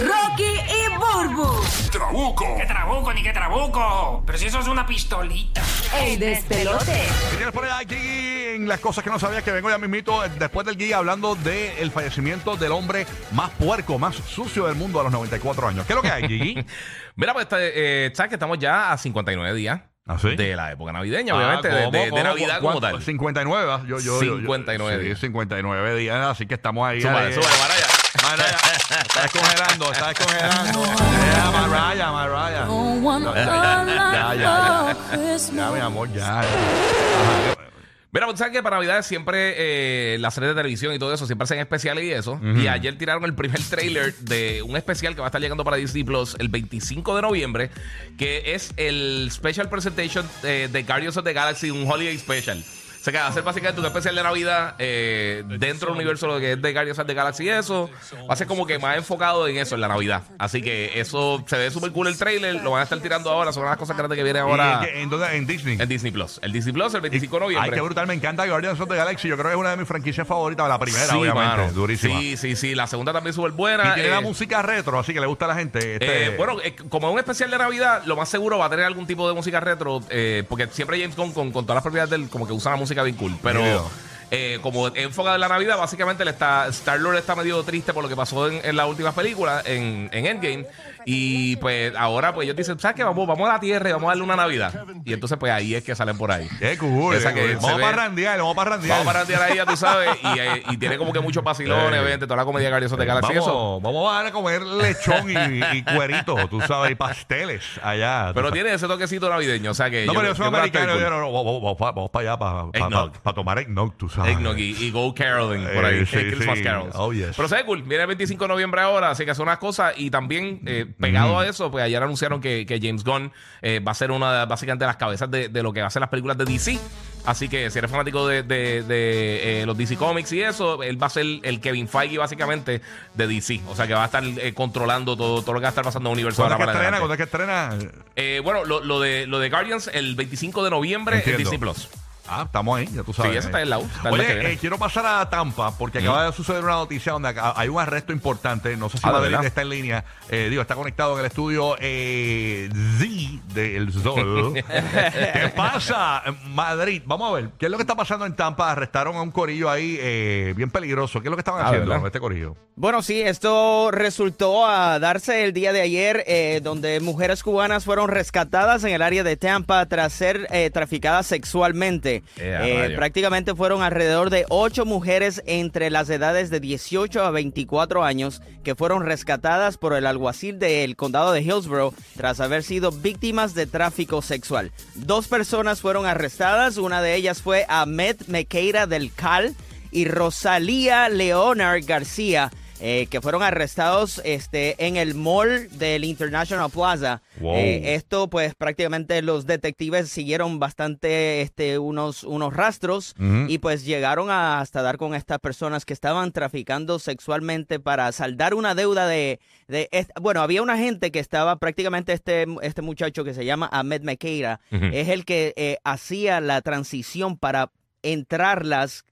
Rocky y Burbu. Trabuco. ¿Qué trabuco ni qué trabuco? Pero si eso es una pistolita. El despelote. ¿Qué tienes por ahí aquí en las cosas que no sabías que vengo ya mismito eh, después del guía hablando del fallecimiento del hombre más puerco, más sucio del mundo a los 94 años? ¿Qué es lo que hay, Gigi? Mira, pues eh, sabes que estamos ya a 59 días ¿Ah, sí? de la época navideña, Ah, obviamente, de- ¿cómo, de, de cómo, Navidad cuánto? como tal. 59, ¿verdad? yo, yo, yo- yo- 59 sí, días. 59 días, así que estamos ahí. Súbale, súbale, Maraya. Maraya, está descongelando, está descongelando. Ya, Maraya, Maraya. Ya, ya, ya. Ya, mi amor, ya. Ajá. Mira, pues sabes que para Navidad siempre eh, las series de televisión y todo eso siempre hacen especiales y eso. Y ayer tiraron el primer trailer de un especial que va a estar llegando para Disney Plus el 25 de noviembre, que es el Special Presentation eh, de Guardians of the Galaxy, un Holiday Special. O sea que va a ser básicamente un especial de Navidad eh, dentro del universo lo que es de Guardians of the Galaxy y eso. Va a ser como que más enfocado en eso, en la Navidad. Así que eso se ve súper cool el trailer. Lo van a estar tirando ahora. Son las cosas grandes que vienen ahora ¿Y en, qué- en dónde? En Disney. en Disney Plus. El Disney Plus el 25 de Ay, noviembre. qué brutal, me encanta Guardians of the Galaxy. Yo creo que es una de mis franquicias favoritas, la primera, Sí, obviamente. mano. Durísima. Sí, sí, sí. La segunda también súper buena. Y tiene Eh, la música retro, así que le gusta a la gente. Este, eh, bueno, eh, como es un especial de Navidad, lo más seguro va a tener algún tipo de música retro, eh, porque siempre James Gunn con, con todas las propiedades del, como que usa la música bien cool. Pero. Eh, como es enfocada en la Navidad, básicamente le está, Star Lord está medio triste por lo que pasó en, en las últimas películas, en, en Endgame. Y pues ahora pues ellos dicen, ¿sabes qué? Vamos, vamos a la Tierra y vamos a darle una Navidad. Y entonces pues ahí es que salen por ahí. Qué cool. Esa que cool. Vamos para randear, vamos para randear. Vamos a randear ahí, ya tú sabes. Y, eh, y tiene como que muchos vacilones, obviamente, toda la comedia of the Galaxy eso. Vamos, vamos a a comer lechón y, y cuerito, tú sabes, y pasteles allá. Pero tiene ese toquecito navideño, o sea que. No, pero yo soy americano. Yo no, no, vamos, vamos, vamos, vamos para allá para, Eggnog. tomar eggnog, tú sabes. Eggnog y, y Go Caroling por ahí. Eh, sí, Christmas sí. Carols. Oh, yes. Pero se cool. Viene el 25 de noviembre ahora, así que son unas cosas. Y también, eh, pegado a eso, pues ayer anunciaron que, que James Gunn eh, va a ser una de, básicamente las cabezas de, de lo que va a ser las películas de DC. Así que si eres fanático de, de- de, eh, los DC Comics y eso, él va a ser el Kevin Feige básicamente de DC. O sea que va a estar controlando todo, todo lo que va a estar pasando en el universo. ¿Cuándo es que estrena? ¿Cuándo es que estrena? Bueno, lo, lo de, lo de Guardians el 25 de noviembre Entiendo. en Disney Plus. Ah, estamos ahí, ya tú sabes. Sí, eso está en la U, está Oye, eh, quiero pasar a Tampa porque acaba de suceder una noticia donde hay un arresto importante. No sé si Ah, ¿de Madrid está en línea. Eh, digo, está conectado en el estudio eh, Z del Sol. ¿Qué pasa, Madrid? Vamos a ver, ¿qué es lo que está pasando en Tampa? Arrestaron a un corillo ahí eh, bien peligroso. ¿Qué es lo que estaban Ah, haciendo ¿verdad? este corillo? Bueno, sí, esto resultó a darse el día de ayer, eh, donde mujeres cubanas fueron rescatadas en el área de Tampa tras ser eh, traficadas sexualmente. Eh, Eh, prácticamente fueron alrededor de ocho mujeres entre las edades de 18 a 24 años que fueron rescatadas por el alguacil del condado de Hillsborough tras haber sido víctimas de tráfico sexual. Dos personas fueron arrestadas, una de ellas fue Ahmed Mequeira del Cal y Rosalía Leonard García, eh, que fueron arrestados este, en el mall del International Plaza. Wow. Eh, esto, pues prácticamente los detectives siguieron bastante este, unos, unos rastros y pues llegaron a hasta dar con estas personas que estaban traficando sexualmente para saldar una deuda de... de bueno, había una gente que estaba prácticamente este, este muchacho que se llama Ahmed Mequeira, Ujú. es el que eh, hacía la transición para entrarlas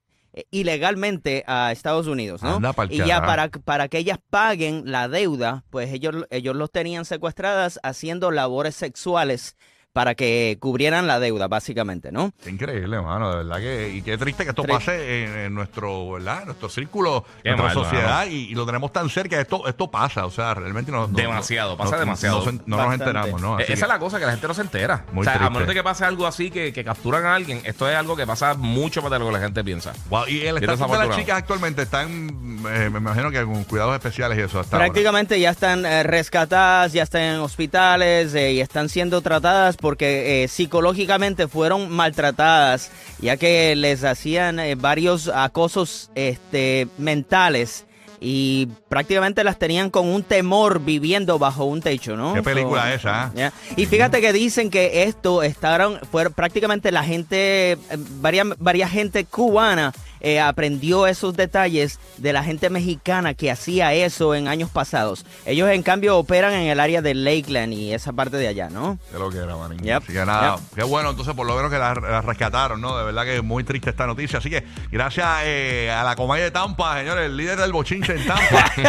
ilegalmente a Estados Unidos, ¿no? Anda y ya para, para que ellas paguen la deuda, pues ellos, ellos los tenían secuestradas haciendo labores sexuales para que cubrieran la deuda, básicamente, ¿no? Qué increíble, hermano, de verdad que y qué triste que esto pase en, en nuestro, ¿verdad? En nuestro círculo, Qué nuestra mal, sociedad y, y lo tenemos tan cerca, esto esto pasa, o sea, realmente no, Demasiado, no- pasa no- demasiado. No, nos enteramos, ¿no? Así Esa es la cosa, que la gente no se entera. Muy o sea, a menos de que pase algo así, que, que capturan a alguien, esto es algo que pasa mucho más de lo que la gente piensa. Wow, y el estatus de las chicas actualmente están, eh, me imagino que con cuidados especiales y eso hasta ahora. Prácticamente ya están eh, rescatadas, ya están en hospitales eh, y están siendo tratadas porque eh, psicológicamente fueron maltratadas, ya que les hacían eh, varios acosos este, mentales y prácticamente las tenían con un temor viviendo bajo un techo, ¿no? Qué película So, esa, ¿ah? ya. Y fíjate que dicen que esto estaban, fue prácticamente la gente, eh, varias, varias gente cubana eh, aprendió esos detalles de la gente mexicana que hacía eso en años pasados. Ellos en cambio operan en el área de Lakeland y esa parte de allá, ¿no? Es lo que era, manín. Yep. Así que nada, Yep. qué bueno, entonces por lo menos que la, la rescataron, ¿no? De verdad que es muy triste esta noticia. Así que gracias eh, a la Comay de Tampa, señores, el líder del bochinche en Tampa.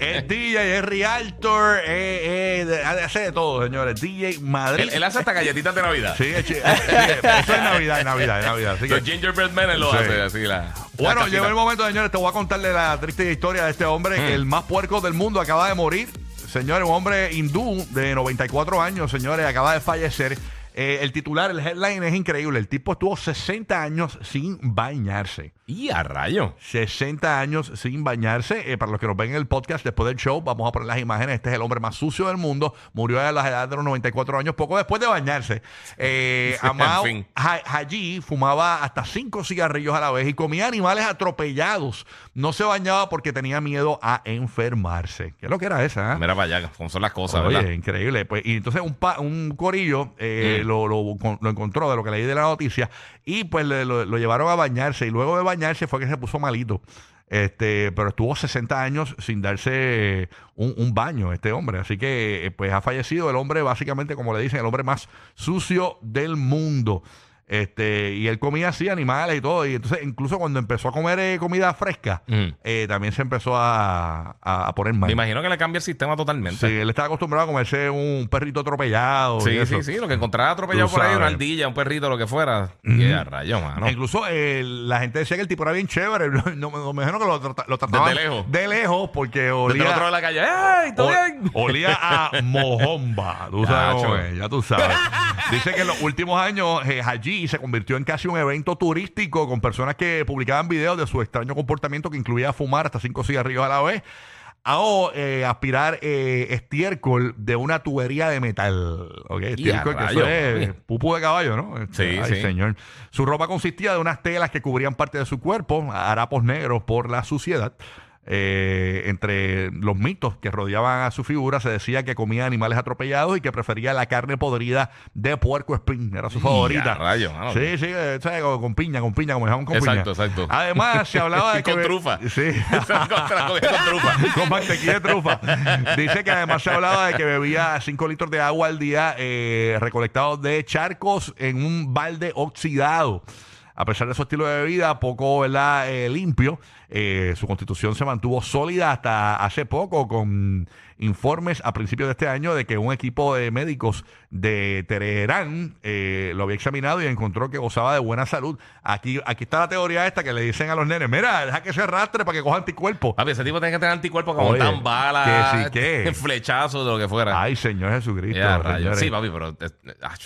Es DJ, es realtor, de- hace de todo, señores. DJ Madrid. Él, él hace hasta galletitas de Navidad. Sí, es chi- eh, sí, eso es Navidad, es Navidad, es Navidad. Así que, Los gingerbread men él lo Sí. hace así la. bueno, llegó el momento, señores. Te voy a contarle la triste historia de este hombre, Mm. el más puerco del mundo, acaba de morir. Señores, un hombre hindú de 94 años, señores, acaba de fallecer. Eh, el titular, el headline es increíble. El tipo estuvo 60 años sin bañarse. Y a rayo. 60 años sin bañarse. Eh, para los que nos ven en el podcast después del show, vamos a poner las imágenes. Este es el hombre más sucio del mundo. Murió a la edad de los 94 años, poco después de bañarse. Eh, En Amao fin. Ha- Haji fumaba hasta cinco cigarrillos a la vez y comía animales atropellados. No se bañaba porque tenía miedo a enfermarse. ¿Qué es lo que era esa? ah? Mira cómo son las cosas, Oye, ¿verdad? increíble. Pues, y entonces un, pa- un corillo eh, Mm. Lo, lo- lo encontró de lo que leí de la noticia y pues lo, llevaron a bañarse y luego de bañarse fue que se puso malito. Este, pero estuvo 60 años sin darse un, un baño este hombre. Así que eh, pues ha fallecido el hombre básicamente, como le dicen, el hombre más sucio del mundo. Este, y él comía así animales y todo. Y entonces, incluso cuando empezó a comer eh, comida fresca, Mm. eh, también se empezó a, a- a poner mal. Me imagino que le cambia el sistema totalmente. Sí, él estaba acostumbrado a comerse un perrito atropellado. Sí, sí, sí, Lo que encontraba atropellado Tú por ahí, una ardilla, un perrito, lo que fuera. Y a rayo, mano. Incluso eh, la gente decía que el tipo era bien chévere. No, no- me imagino que lo, trata- lo trataban Desde lejos. De lejos, porque Desde olía, el otro de la calle. ¡Ey! ¿Todo o- bien? olía a mojomba. Tú sabes es, ya tú sabes. Dice que en los últimos años eh, allí se convirtió en casi un evento turístico con personas que publicaban videos de su extraño comportamiento que incluía fumar hasta cinco cigarrillos a la vez. O eh, aspirar eh, estiércol de una tubería de metal. ¿ok? Estiércol, que eso es pupu de caballo, ¿no? Sí, ay, sí. señor. Su ropa consistía de unas telas que cubrían parte de su cuerpo, harapos negros por la suciedad. Eh, entre los mitos que rodeaban a su figura se decía que comía animales atropellados y que prefería la carne podrida de puerco espín, era su favorita. a rayos, mano. Sí, sí, eh, ¿sabes? Con, con piña, con piña, como con Exacto, piña. exacto. Además, se hablaba de que. con trufa. Sí. Con trufa. con mantequilla de trufa. Dice que además se hablaba de que bebía 5 litros de agua al día eh, recolectados de charcos en un balde oxidado. A pesar de su estilo de vida poco. Eh, limpio, eh, su constitución se mantuvo sólida hasta hace poco con informes a principios de este año de que un equipo de médicos de Teherán eh, lo había examinado y encontró que gozaba de buena salud. Aquí, aquí está la teoría esta que le dicen a los nenes, mira, deja que se arrastre para que coja anticuerpos. Papi, ese tipo tiene que tener anticuerpos como Oye, tan balas, que sí, flechazos, de lo que fuera. Ay, Señor Jesucristo. Ya. Sí, papi, pero. eh, ach,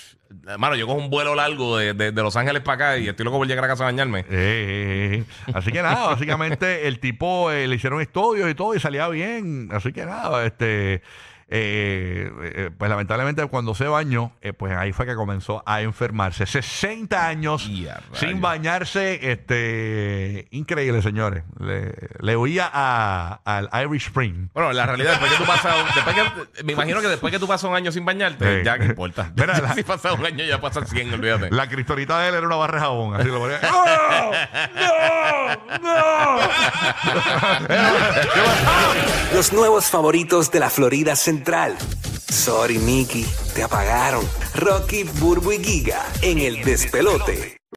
Hermano, yo cojo un vuelo largo de, de- de Los Ángeles para acá y estoy loco por llegar a casa a bañarme. Eh, eh, eh. Así que nada, básicamente el tipo eh, le hicieron estudios y todo y salía bien. Así que nada, este. Este, eh, eh, pues lamentablemente cuando se bañó, eh, pues ahí fue que comenzó a enfermarse. 60 años sin bañarse, este increíble, señores. Le, le oía a- al Irish Spring. Bueno, la realidad, después que tú pasas. Después que, me imagino que después que tú pasas un año sin bañarte, Sí. ya que importa. Mira, la- si pasas un año, ya pasas 100, olvídate. La cristonita de él era una barra de jabón. Así lo ponía. ¡No! ¡No! ¡No! Los nuevos favoritos de la Florida Sorry, Mickey, te apagaron. Rocky, Burbu y Giga en el despelote.